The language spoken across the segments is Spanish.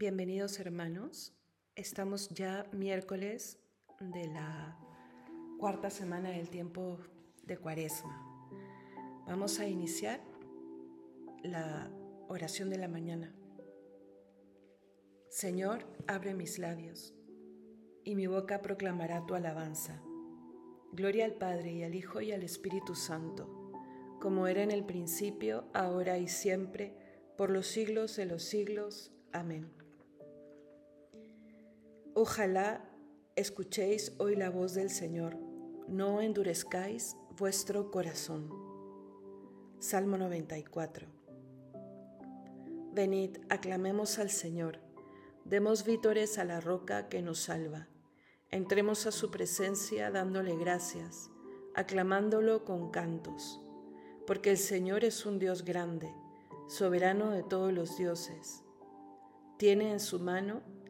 Bienvenidos hermanos. Estamos ya miércoles de la cuarta semana del tiempo de Cuaresma. Vamos a iniciar la oración de la mañana. Señor, abre mis labios y mi boca proclamará tu alabanza. Gloria al Padre y al Hijo y al Espíritu Santo, como era en el principio, ahora y siempre, por los siglos de los siglos. Amén. Ojalá escuchéis hoy la voz del Señor, no endurezcáis vuestro corazón. Salmo 94. Venid, aclamemos al Señor, demos vítores a la roca que nos salva Entremos a su presencia dándole gracias, aclamándolo con cantos, porque el Señor es un Dios grande, soberano de todos los dioses. Tiene en su mano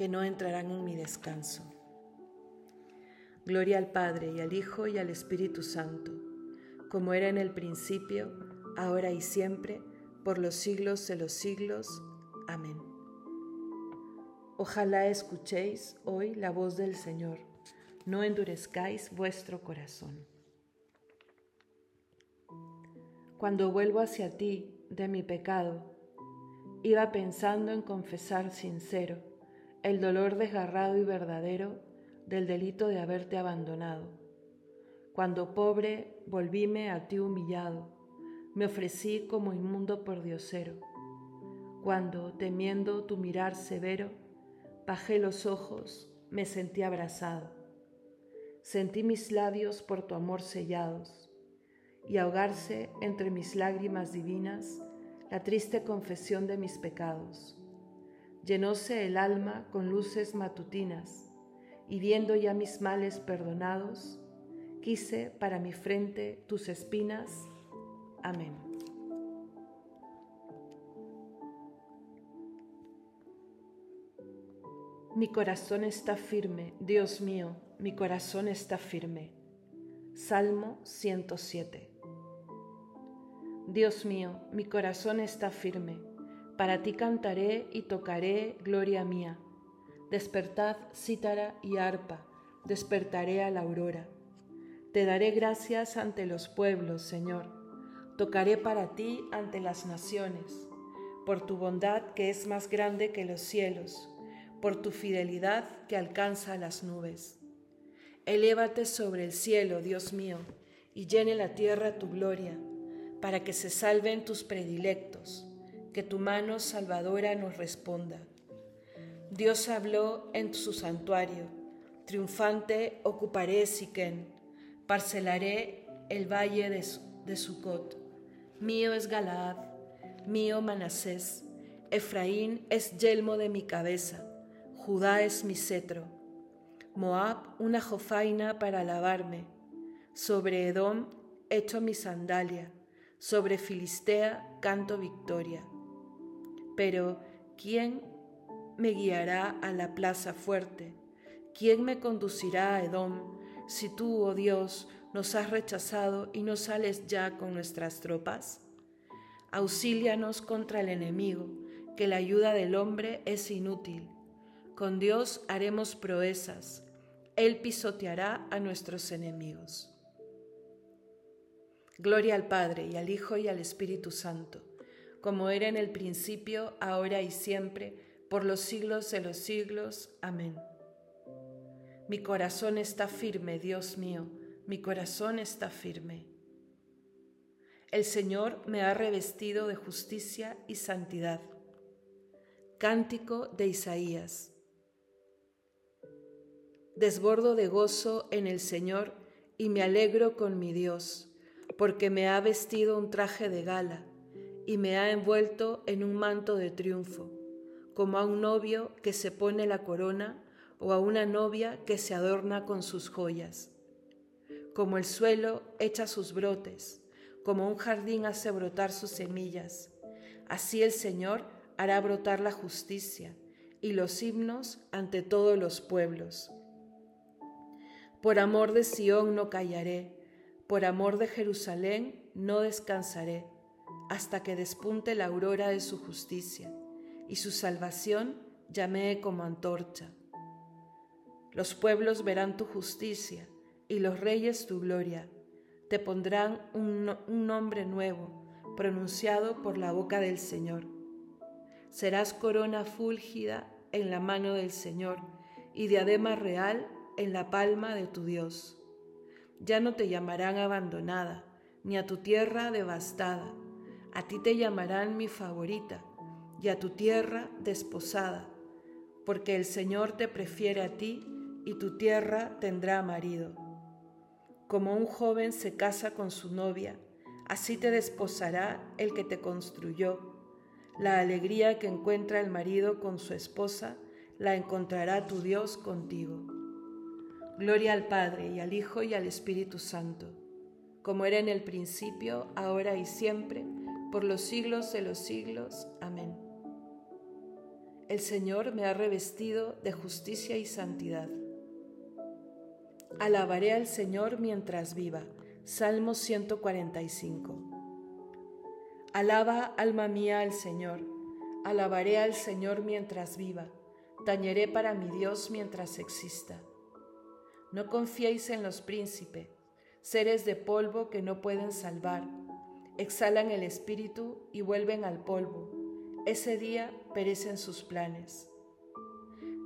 que no entrarán en mi descanso. Gloria al Padre y al Hijo y al Espíritu Santo, como era en el principio, ahora y siempre, por los siglos de los siglos. Amén. Ojalá escuchéis hoy la voz del Señor, no endurezcáis vuestro corazón. Cuando vuelvo hacia ti de mi pecado, iba pensando en confesar sincero el dolor desgarrado y verdadero del delito de haberte abandonado. Cuando pobre volvíme a ti humillado, me ofrecí como inmundo por diosero. Cuando, temiendo tu mirar severo, Bajé los ojos, me sentí abrazado. Sentí mis labios por tu amor sellados y ahogarse entre mis lágrimas divinas la triste confesión de mis pecados. Llenóse el alma con luces matutinas y viendo ya mis males perdonados, quise para mi frente tus espinas. Amén. Mi corazón está firme, Dios mío, mi corazón está firme. Salmo 107. Dios mío, mi corazón está firme. Para ti cantaré y tocaré, gloria mía. Despertad cítara y arpa, despertaré a la aurora. Te daré gracias ante los pueblos, Señor. Tocaré para ti ante las naciones, por tu bondad que es más grande que los cielos por tu fidelidad que alcanza las nubes. Elévate sobre el cielo, Dios mío, y llene la tierra tu gloria, para que se salven tus predilectos, que tu mano salvadora nos responda. Dios habló en su santuario, triunfante ocuparé Siquén, parcelaré el valle de, de Sucot. Mío es Galaad, mío Manasés, Efraín es yelmo de mi cabeza. Judá es mi cetro, Moab una jofaina para lavarme, sobre Edom echo mi sandalia, sobre Filistea canto victoria. Pero, ¿quién me guiará a la plaza fuerte? ¿Quién me conducirá a Edom si tú, oh Dios, nos has rechazado y no sales ya con nuestras tropas? Auxílianos contra el enemigo, que la ayuda del hombre es inútil con Dios haremos proezas. Él pisoteará a nuestros enemigos. Gloria al Padre y al Hijo y al Espíritu Santo, como era en el principio, ahora y siempre, por los siglos de los siglos. Amén. Mi corazón está firme, Dios mío, mi corazón está firme. El Señor me ha revestido de justicia y santidad. Cántico de Isaías. Desbordo de gozo en el Señor y me alegro con mi Dios, porque me ha vestido un traje de gala y me ha envuelto en un manto de triunfo, como a un novio que se pone la corona o a una novia que se adorna con sus joyas. Como el suelo echa sus brotes, como un jardín hace brotar sus semillas, así el Señor hará brotar la justicia y los himnos ante todos los pueblos. Por amor de Sión no callaré, por amor de Jerusalén no descansaré, hasta que despunte la aurora de su justicia, y su salvación llamee como antorcha. Los pueblos verán tu justicia, y los reyes tu gloria. Te pondrán un, un nombre nuevo, pronunciado por la boca del Señor. Serás corona fúlgida en la mano del Señor, y diadema real en la palma de tu Dios. Ya no te llamarán abandonada, ni a tu tierra devastada. A ti te llamarán mi favorita, y a tu tierra desposada, porque el Señor te prefiere a ti, y tu tierra tendrá marido. Como un joven se casa con su novia, así te desposará el que te construyó. La alegría que encuentra el marido con su esposa, la encontrará tu Dios contigo. Gloria al Padre y al Hijo y al Espíritu Santo, como era en el principio, ahora y siempre, por los siglos de los siglos. Amén. El Señor me ha revestido de justicia y santidad. Alabaré al Señor mientras viva. Salmo 145. Alaba, alma mía, al Señor. Alabaré al Señor mientras viva. Tañeré para mi Dios mientras exista. No confiéis en los príncipes, seres de polvo que no pueden salvar. Exhalan el espíritu y vuelven al polvo. Ese día perecen sus planes.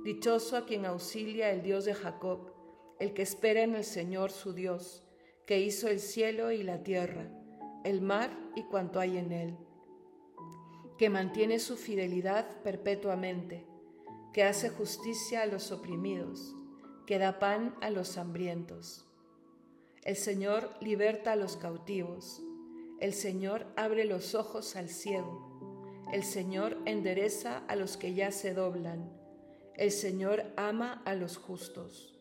Dichoso a quien auxilia el Dios de Jacob, el que espera en el Señor su Dios, que hizo el cielo y la tierra, el mar y cuanto hay en él, que mantiene su fidelidad perpetuamente, que hace justicia a los oprimidos que da pan a los hambrientos. El Señor liberta a los cautivos. El Señor abre los ojos al ciego. El Señor endereza a los que ya se doblan. El Señor ama a los justos.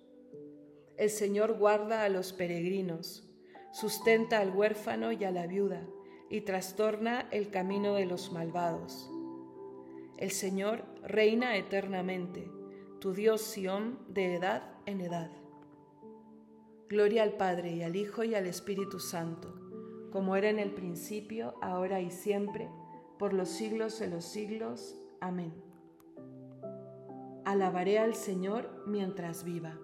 El Señor guarda a los peregrinos, sustenta al huérfano y a la viuda, y trastorna el camino de los malvados. El Señor reina eternamente tu Dios Sión, de edad en edad. Gloria al Padre y al Hijo y al Espíritu Santo, como era en el principio, ahora y siempre, por los siglos de los siglos. Amén. Alabaré al Señor mientras viva.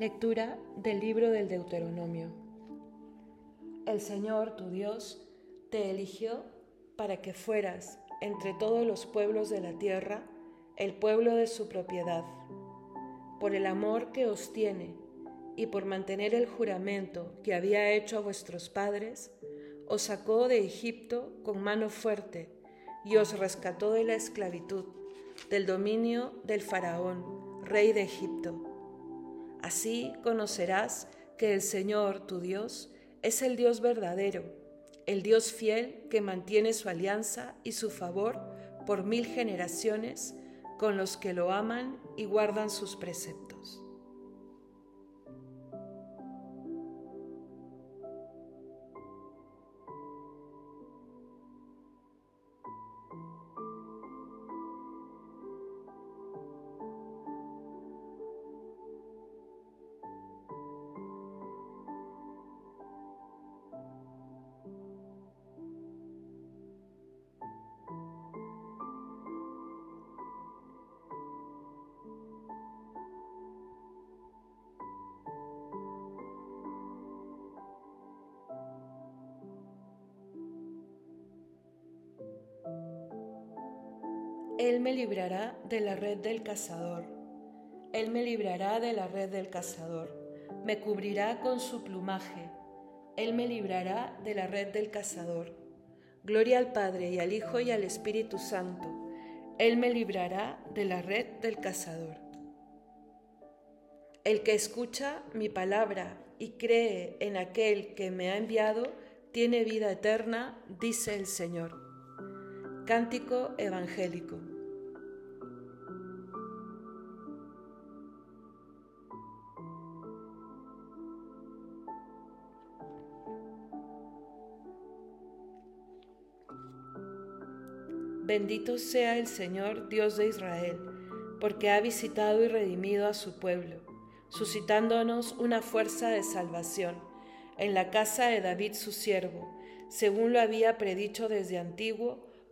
Lectura del libro del Deuteronomio. El Señor, tu Dios, te eligió para que fueras entre todos los pueblos de la tierra el pueblo de su propiedad. Por el amor que os tiene y por mantener el juramento que había hecho a vuestros padres, os sacó de Egipto con mano fuerte y os rescató de la esclavitud, del dominio del faraón, rey de Egipto. Así conocerás que el Señor, tu Dios, es el Dios verdadero, el Dios fiel que mantiene su alianza y su favor por mil generaciones con los que lo aman y guardan sus preceptos. Él me librará de la red del cazador. Él me librará de la red del cazador. Me cubrirá con su plumaje. Él me librará de la red del cazador. Gloria al Padre y al Hijo y al Espíritu Santo. Él me librará de la red del cazador. El que escucha mi palabra y cree en aquel que me ha enviado, tiene vida eterna, dice el Señor. Cántico Evangélico. Bendito sea el Señor, Dios de Israel, porque ha visitado y redimido a su pueblo, suscitándonos una fuerza de salvación en la casa de David su siervo, según lo había predicho desde antiguo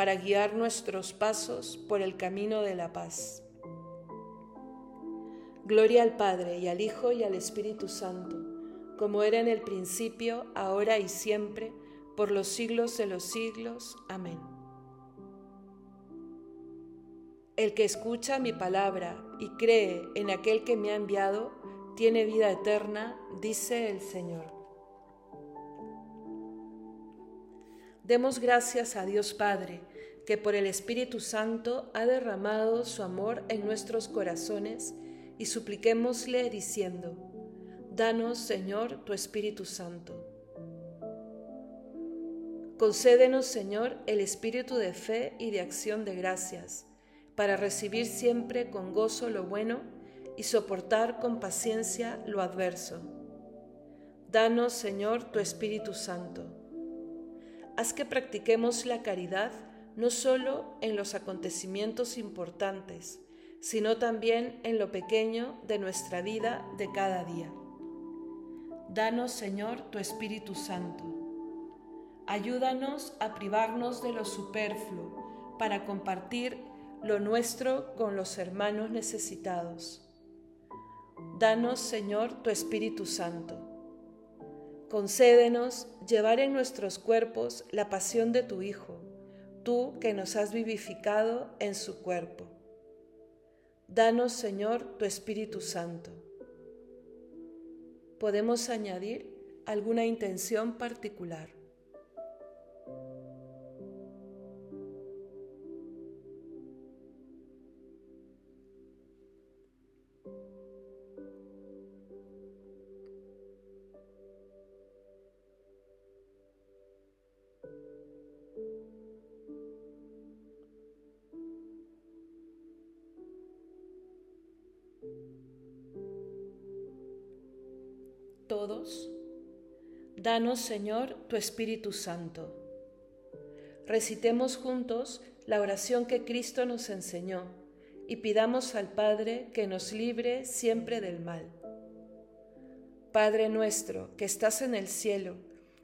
para guiar nuestros pasos por el camino de la paz. Gloria al Padre y al Hijo y al Espíritu Santo, como era en el principio, ahora y siempre, por los siglos de los siglos. Amén. El que escucha mi palabra y cree en aquel que me ha enviado, tiene vida eterna, dice el Señor. Demos gracias a Dios Padre, que por el Espíritu Santo ha derramado su amor en nuestros corazones, y supliquémosle diciendo, Danos, Señor, tu Espíritu Santo. Concédenos, Señor, el espíritu de fe y de acción de gracias, para recibir siempre con gozo lo bueno y soportar con paciencia lo adverso. Danos, Señor, tu Espíritu Santo haz que practiquemos la caridad no solo en los acontecimientos importantes, sino también en lo pequeño de nuestra vida de cada día. Danos, Señor, tu Espíritu Santo. Ayúdanos a privarnos de lo superfluo para compartir lo nuestro con los hermanos necesitados. Danos, Señor, tu Espíritu Santo Concédenos llevar en nuestros cuerpos la pasión de tu Hijo, tú que nos has vivificado en su cuerpo. Danos, Señor, tu Espíritu Santo. Podemos añadir alguna intención particular. Danos Señor tu Espíritu Santo. Recitemos juntos la oración que Cristo nos enseñó y pidamos al Padre que nos libre siempre del mal. Padre nuestro que estás en el cielo,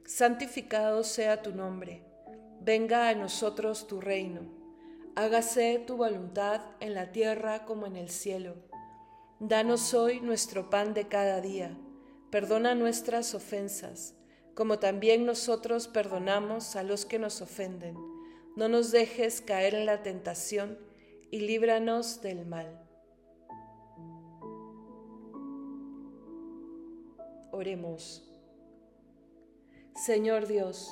santificado sea tu nombre, venga a nosotros tu reino, hágase tu voluntad en la tierra como en el cielo. Danos hoy nuestro pan de cada día Perdona nuestras ofensas, como también nosotros perdonamos a los que nos ofenden. No nos dejes caer en la tentación y líbranos del mal. Oremos. Señor Dios,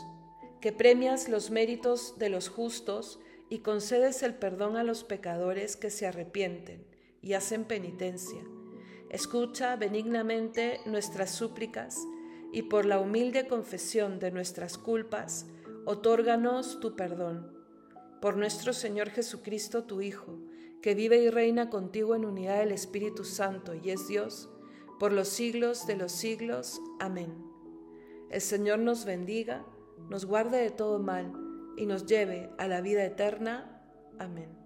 que premias los méritos de los justos y concedes el perdón a los pecadores que se arrepienten y hacen penitencia. Escucha benignamente nuestras súplicas y por la humilde confesión de nuestras culpas, otórganos tu perdón. Por nuestro Señor Jesucristo, tu Hijo, que vive y reina contigo en unidad del Espíritu Santo y es Dios, por los siglos de los siglos. Amén. El Señor nos bendiga, nos guarde de todo mal y nos lleve a la vida eterna. Amén.